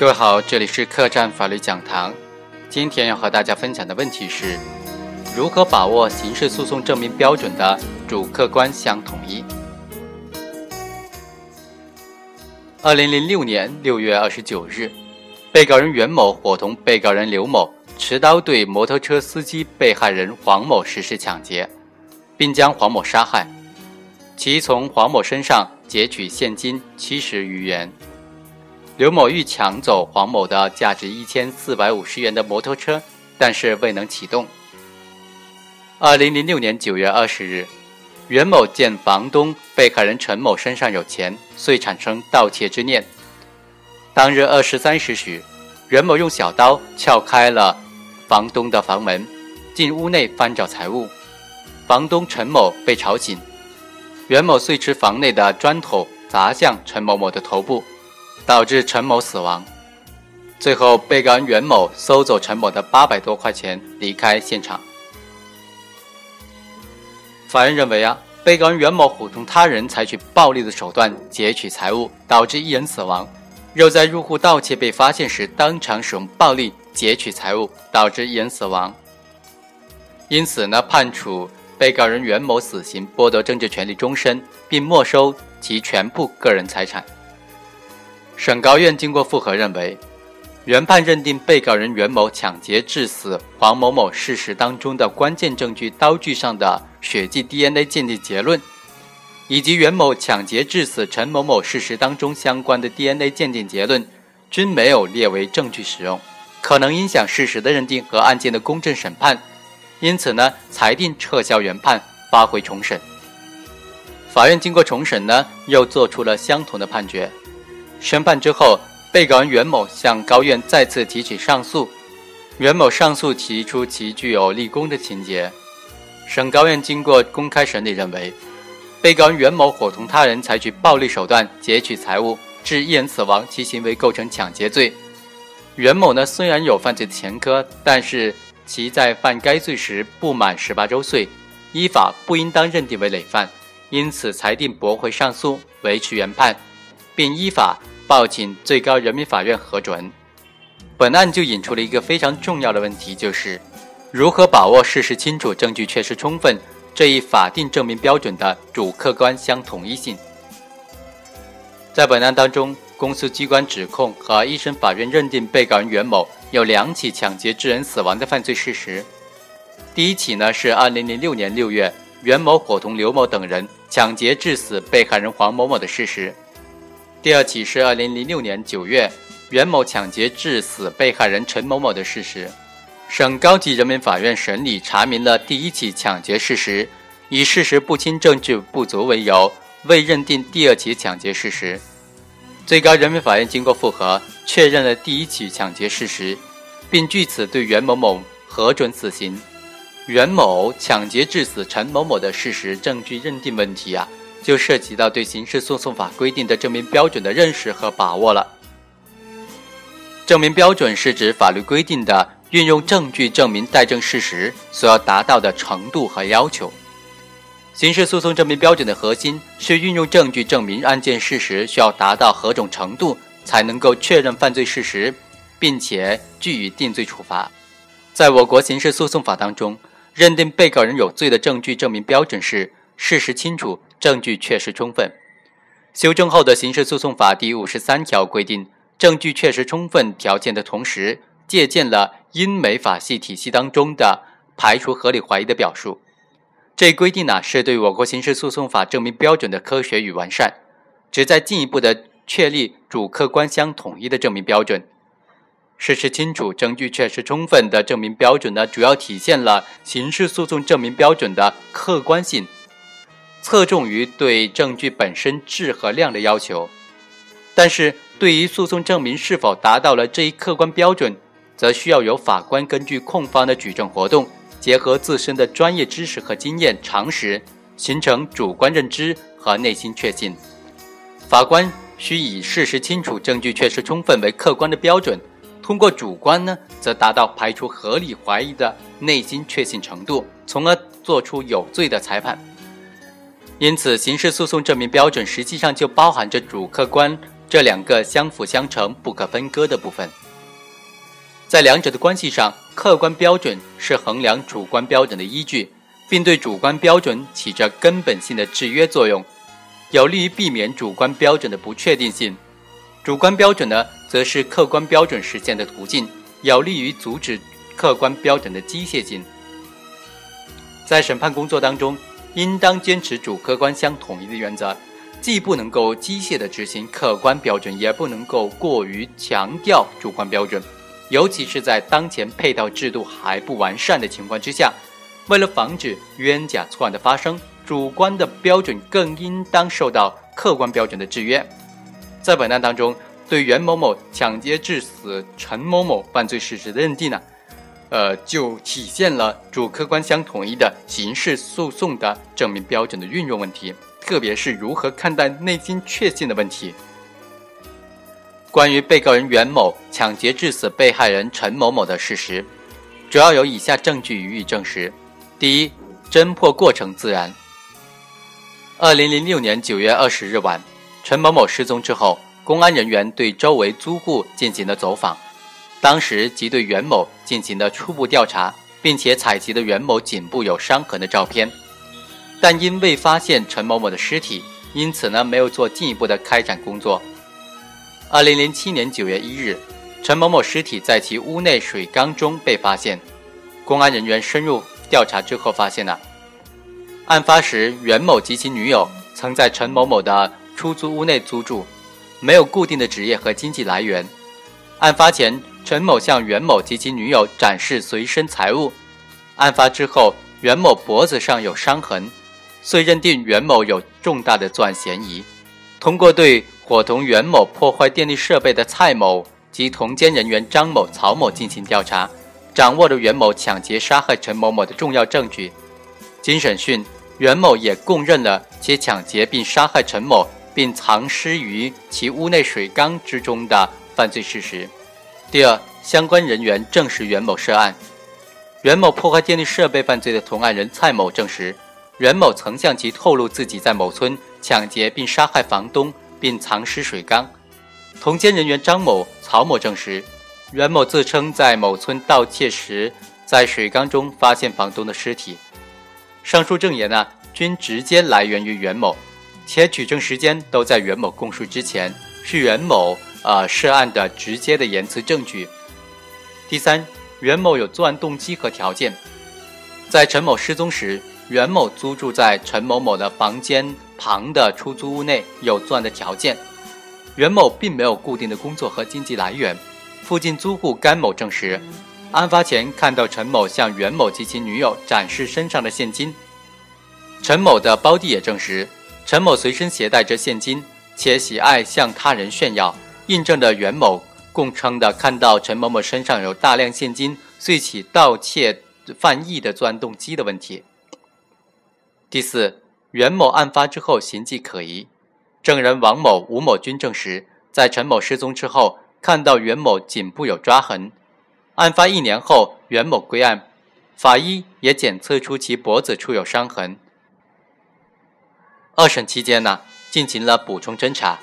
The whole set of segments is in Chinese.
各位好，这里是客栈法律讲堂。今天要和大家分享的问题是：如何把握刑事诉讼证明标准的主客观相统一？二零零六年六月二十九日，被告人袁某伙同被告人刘某持刀对摩托车司机被害人黄某实施抢劫，并将黄某杀害，其从黄某身上劫取现金七十余元。刘某欲抢走黄某的价值一千四百五十元的摩托车，但是未能启动。二零零六年九月二十日，袁某见房东被害人陈某身上有钱，遂产生盗窃之念。当日二十三时许，袁某用小刀撬开了房东的房门，进屋内翻找财物。房东陈某被吵醒，袁某遂持房内的砖头砸向陈某某的头部。导致陈某死亡。最后，被告人袁某收走陈某的八百多块钱，离开现场。法院认为啊，被告人袁某伙同他人采取暴力的手段劫取财物，导致一人死亡；又在入户盗窃被发现时当场使用暴力劫取财物，导致一人死亡。因此呢，判处被告人袁某死刑，剥夺政治权利终身，并没收其全部个人财产。省高院经过复核认为，原判认定被告人袁某抢劫致死黄某某事实当中的关键证据刀具上的血迹 DNA 鉴定结论，以及袁某抢劫致死陈某某事实当中相关的 DNA 鉴定结论，均没有列为证据使用，可能影响事实的认定和案件的公正审判，因此呢，裁定撤销原判，发回重审。法院经过重审呢，又作出了相同的判决。宣判之后，被告人袁某向高院再次提起上诉。袁某上诉提出其具有立功的情节。省高院经过公开审理认为，被告人袁某伙同他人采取暴力手段劫取财物，致一人死亡，其行为构成抢劫罪。袁某呢虽然有犯罪的前科，但是其在犯该罪时不满十八周岁，依法不应当认定为累犯，因此裁定驳回上诉，维持原判，并依法。报请最高人民法院核准。本案就引出了一个非常重要的问题，就是如何把握事实清楚、证据确实充分这一法定证明标准的主客观相统一性。在本案当中，公诉机关指控和一审法院认定被告人袁某有两起抢劫致人死亡的犯罪事实。第一起呢是2006年6月，袁某伙同刘某等人抢劫致死被害人黄某某的事实。第二起是二零零六年九月，袁某抢劫致死被害人陈某某的事实。省高级人民法院审理查明了第一起抢劫事实，以事实不清、证据不足为由，未认定第二起抢劫事实。最高人民法院经过复核，确认了第一起抢劫事实，并据此对袁某某核准死刑。袁某抢劫致死陈某某的事实证据认定问题啊。就涉及到对刑事诉讼法规定的证明标准的认识和把握了。证明标准是指法律规定的运用证据证明待证事实所要达到的程度和要求。刑事诉讼证明标准的核心是运用证据证明案件事实需要达到何种程度才能够确认犯罪事实，并且据以定罪处罚。在我国刑事诉讼法当中，认定被告人有罪的证据证明标准是事实清楚。证据确实充分。修正后的刑事诉讼法第五十三条规定，证据确实充分条件的同时，借鉴了英美法系体系当中的排除合理怀疑的表述。这一规定呢，是对我国刑事诉讼法证明标准的科学与完善，旨在进一步的确立主客观相统一的证明标准。事实清楚、证据确实充分的证明标准呢，主要体现了刑事诉讼证明标准的客观性。侧重于对证据本身质和量的要求，但是对于诉讼证明是否达到了这一客观标准，则需要由法官根据控方的举证活动，结合自身的专业知识和经验常识，形成主观认知和内心确信。法官需以事实清楚、证据确实充分为客观的标准，通过主观呢，则达到排除合理怀疑的内心确信程度，从而作出有罪的裁判。因此，刑事诉讼证明标准实际上就包含着主客观这两个相辅相成、不可分割的部分。在两者的关系上，客观标准是衡量主观标准的依据，并对主观标准起着根本性的制约作用，有利于避免主观标准的不确定性。主观标准呢，则是客观标准实现的途径，有利于阻止客观标准的机械性。在审判工作当中，应当坚持主客观相统一的原则，既不能够机械地执行客观标准，也不能够过于强调主观标准。尤其是在当前配套制度还不完善的情况之下，为了防止冤假错案的发生，主观的标准更应当受到客观标准的制约。在本案当中，对袁某某抢劫致死陈某某犯罪事实的认定呢，呃，就体现了主客观相统一的刑事诉讼的证明标准的运用问题，特别是如何看待内心确信的问题。关于被告人袁某抢劫致死被害人陈某某的事实，主要有以下证据予以证实：第一，侦破过程自然。二零零六年九月二十日晚，陈某某失踪之后，公安人员对周围租户进行了走访，当时即对袁某进行了初步调查，并且采集了袁某颈部有伤痕的照片，但因未发现陈某某的尸体，因此呢没有做进一步的开展工作。二零零七年九月一日，陈某某尸体在其屋内水缸中被发现。公安人员深入调查之后，发现了案发时袁某及其女友曾在陈某某的出租屋内租住，没有固定的职业和经济来源。案发前，陈某向袁某及其女友展示随身财物。案发之后，袁某脖子上有伤痕，遂认定袁某有重大的作案嫌疑。通过对伙同袁某破坏电力设备的蔡某及同监人员张某、曹某进行调查，掌握了袁某抢劫杀害陈某某的重要证据。经审讯，袁某也供认了其抢劫并杀害陈某，并藏尸于其屋内水缸之中的犯罪事实。第二，相关人员证实袁某涉案。袁某破坏电力设备犯罪的同案人蔡某证实，袁某曾向其透露自己在某村抢劫并杀害房东。并藏尸水缸。同监人员张某、曹某证实，袁某自称在某村盗窃时，在水缸中发现房东的尸体。上述证言呢，均直接来源于袁某，且取证时间都在袁某供述之前，是袁某呃涉案的直接的言辞证据。第三，袁某有作案动机和条件。在陈某失踪时，袁某租住在陈某某的房间。旁的出租屋内有作案的条件，袁某并没有固定的工作和经济来源。附近租户甘某证实，案发前看到陈某向袁某及其女友展示身上的现金。陈某的胞弟也证实，陈某随身携带着现金，且喜爱向他人炫耀，印证了袁某供称的看到陈某某身上有大量现金，遂起盗窃犯意的作案动机的问题。第四。袁某案发之后形迹可疑，证人王某、吴某均证实，在陈某失踪之后，看到袁某颈部有抓痕。案发一年后，袁某归案，法医也检测出其脖子处有伤痕。二审期间呢，进行了补充侦查，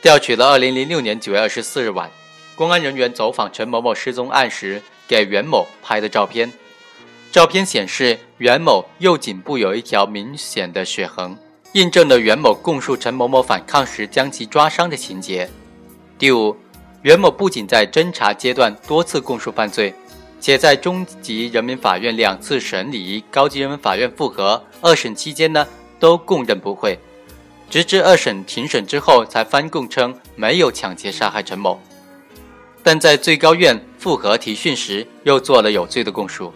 调取了2006年9月24日晚，公安人员走访陈某某失踪案时给袁某拍的照片。照片显示，袁某右颈部有一条明显的血痕，印证了袁某供述陈某某反抗时将其抓伤的情节。第五，袁某不仅在侦查阶段多次供述犯罪，且在中级人民法院两次审理、高级人民法院复核、二审期间呢，都供认不讳，直至二审庭审之后才翻供称没有抢劫杀害陈某，但在最高院复核提讯时又做了有罪的供述。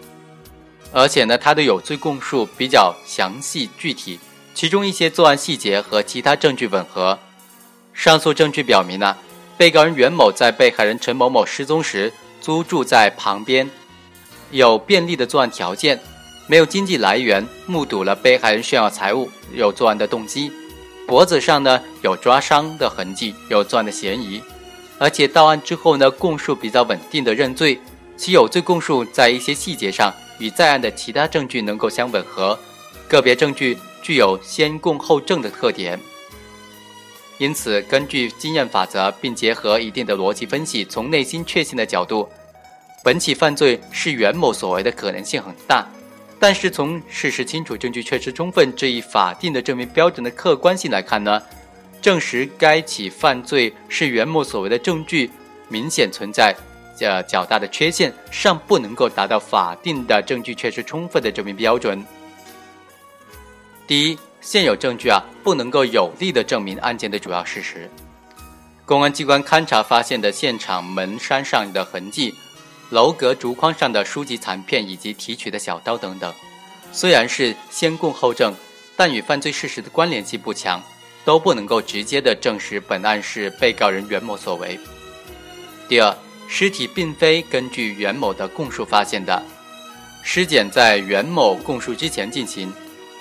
而且呢，他的有罪供述比较详细具体，其中一些作案细节和其他证据吻合。上述证据表明呢，被告人袁某在被害人陈某某失踪时租住在旁边，有便利的作案条件，没有经济来源，目睹了被害人炫耀财物，有作案的动机，脖子上呢有抓伤的痕迹，有作案的嫌疑，而且到案之后呢，供述比较稳定的认罪，其有罪供述在一些细节上。与在案的其他证据能够相吻合，个别证据具有先供后证的特点。因此，根据经验法则，并结合一定的逻辑分析，从内心确信的角度，本起犯罪是袁某所为的可能性很大。但是，从事实清楚、证据确实充分这一法定的证明标准的客观性来看呢，证实该起犯罪是袁某所为的证据明显存在呃较大的缺陷，尚不能够达到法定的证据确实充分的证明标准。第一。现有证据啊，不能够有力的证明案件的主要事实。公安机关勘查发现的现场门山上的痕迹、楼阁竹筐上的书籍残片以及提取的小刀等等，虽然是先供后证，但与犯罪事实的关联性不强，都不能够直接的证实本案是被告人袁某所为。第二，尸体并非根据袁某的供述发现的，尸检在袁某供述之前进行。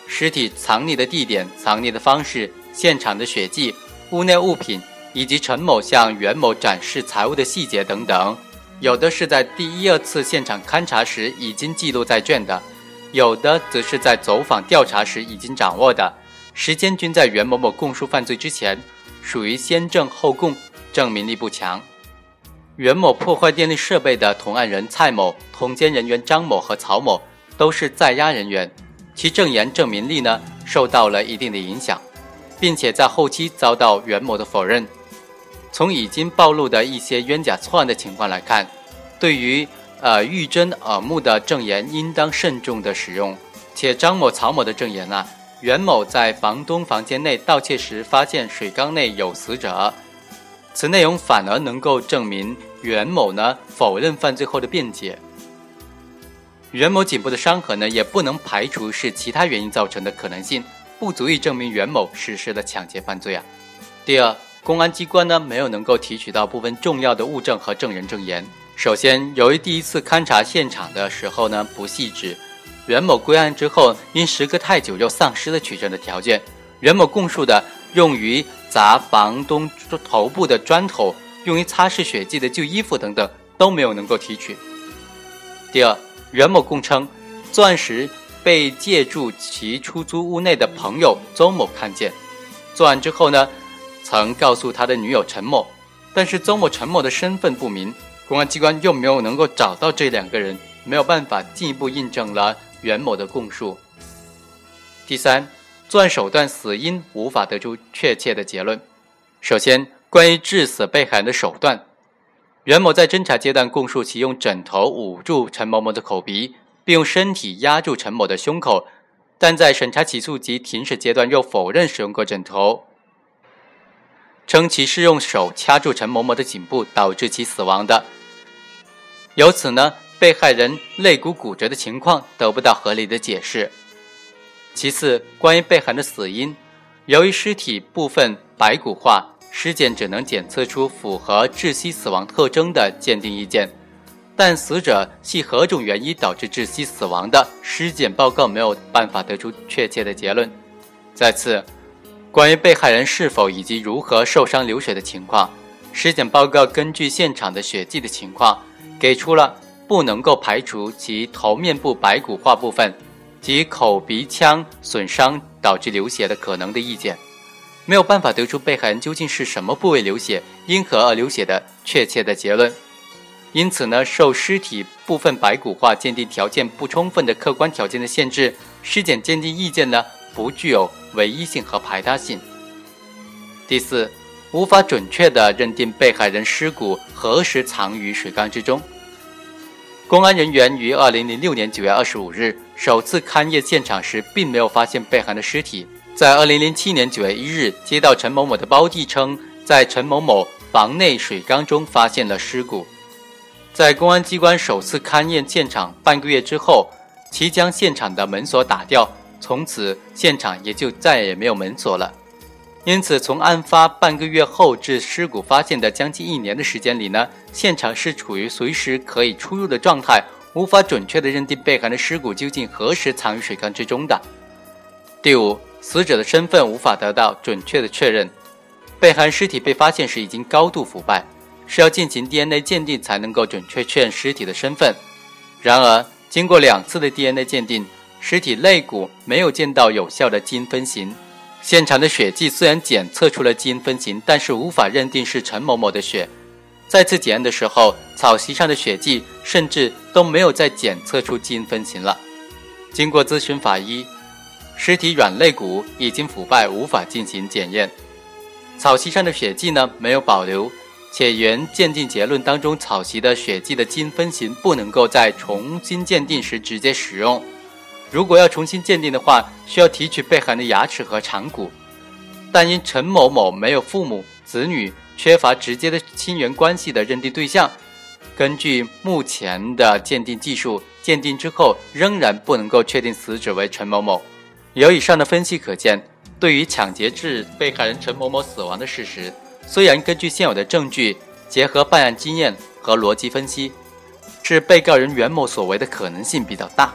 尸体藏匿的地点、藏匿的方式、现场的血迹、屋内物品以及陈某向袁某展示财物的细节等等，有的是在第一、二次现场勘查时已经记录在卷的，有的则是在走访调查时已经掌握的，时间均在袁某某供述犯罪之前，属于先证后供，证明力不强。袁某破坏电力设备的同案人蔡某、同监人员张某和曹某都是在押人员。其证言证明力呢受到了一定的影响，并且在后期遭到袁某的否认。从已经暴露的一些冤假错案的情况来看，对于呃玉珍耳目的证言应当慎重的使用。且张某、曹某的证言呢，袁某在房东房间内盗窃时发现水缸内有死者，此内容反而能够证明袁某呢否认犯罪后的辩解。袁某颈部的伤痕呢，也不能排除是其他原因造成的可能性，不足以证明袁某实施了抢劫犯罪啊。第二，公安机关呢没有能够提取到部分重要的物证和证人证言。首先，由于第一次勘查现场的时候呢不细致，袁某归案之后因时隔太久又丧失了取证的条件。袁某供述的用于砸房东头部的砖头、用于擦拭血迹的旧衣服等等都没有能够提取。第二。袁某供称，作案时被借住其出租屋内的朋友周某看见。作案之后呢，曾告诉他的女友陈某，但是周某、陈某的身份不明，公安机关又没有能够找到这两个人，没有办法进一步印证了袁某的供述。第三，作案手段、死因无法得出确切的结论。首先，关于致死被害人的手段。袁某在侦查阶段供述，其用枕头捂住陈某某的口鼻，并用身体压住陈某的胸口，但在审查起诉及庭审阶段又否认使用过枕头，称其是用手掐住陈某某的颈部导致其死亡的。由此呢，被害人肋骨骨折的情况得不到合理的解释。其次，关于被害人的死因，由于尸体部分白骨化。尸检只能检测出符合窒息死亡特征的鉴定意见，但死者系何种原因导致窒息死亡的，尸检报告没有办法得出确切的结论。再次，关于被害人是否以及如何受伤流血的情况，尸检报告根据现场的血迹的情况，给出了不能够排除其头面部白骨化部分及口鼻腔损伤导致流血的可能的意见。没有办法得出被害人究竟是什么部位流血、因何而流血的确切的结论，因此呢，受尸体部分白骨化鉴定条件不充分的客观条件的限制，尸检鉴定意见呢不具有唯一性和排他性。第四，无法准确的认定被害人尸骨何时藏于水缸之中。公安人员于二零零六年九月二十五日首次勘验现场时，并没有发现被害人的尸体。在二零零七年九月一日，接到陈某某的胞弟称，在陈某某房内水缸中发现了尸骨。在公安机关首次勘验现场半个月之后，其将现场的门锁打掉，从此现场也就再也没有门锁了。因此，从案发半个月后至尸骨发现的将近一年的时间里呢，现场是处于随时可以出入的状态，无法准确的认定被害人尸骨究竟何时藏于水缸之中的。第五。死者的身份无法得到准确的确认，被害尸体被发现时已经高度腐败，是要进行 DNA 鉴定才能够准确确认尸体的身份。然而，经过两次的 DNA 鉴定，尸体肋骨没有见到有效的基因分型，现场的血迹虽然检测出了基因分型，但是无法认定是陈某某的血。再次检验的时候，草席上的血迹甚至都没有再检测出基因分型了。经过咨询法医，尸体软肋骨已经腐败，无法进行检验。草席上的血迹呢没有保留，且原鉴定结论当中草席的血迹的基因分型不能够在重新鉴定时直接使用。如果要重新鉴定的话，需要提取被害人的牙齿和长骨，但因陈某某没有父母子女。缺乏直接的亲缘关系的认定对象，根据目前的鉴定技术，鉴定之后仍然不能够确定死者为陈某某。由以上的分析可见，对于抢劫致被害人陈某某死亡的事实，虽然根据现有的证据，结合办案经验和逻辑分析，是被告人袁某所为的可能性比较大，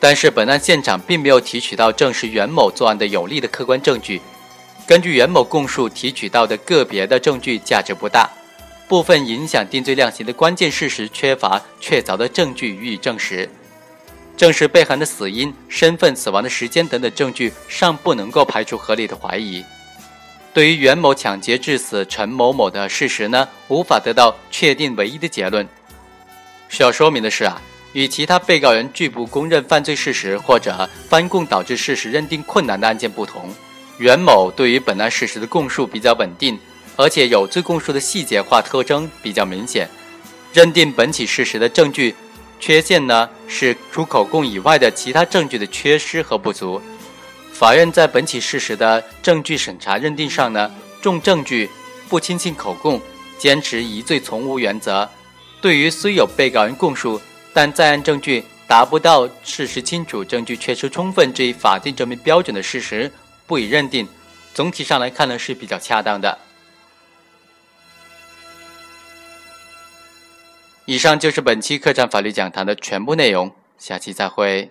但是本案现场并没有提取到证实袁某作案的有力的客观证据。根据袁某供述，提取到的个别的证据价值不大，部分影响定罪量刑的关键事实缺乏确凿的证据予以证实，证实被害人的死因、身份、死亡的时间等等证据尚不能够排除合理的怀疑。对于袁某抢劫致死陈某某的事实呢，无法得到确定唯一的结论。需要说明的是啊，与其他被告人拒不供认犯罪事实或者翻供导致事实认定困难的案件不同。袁某对于本案事实的供述比较稳定，而且有罪供述的细节化特征比较明显。认定本起事实的证据缺陷呢，是除口供以外的其他证据的缺失和不足。法院在本起事实的证据审查认定上呢，重证据，不轻信口供，坚持疑罪从无原则。对于虽有被告人供述，但在案证据达不到事实清楚、证据确实充分这一法定证明标准的事实。不予认定，总体上来看呢是比较恰当的。以上就是本期客栈法律讲堂的全部内容，下期再会。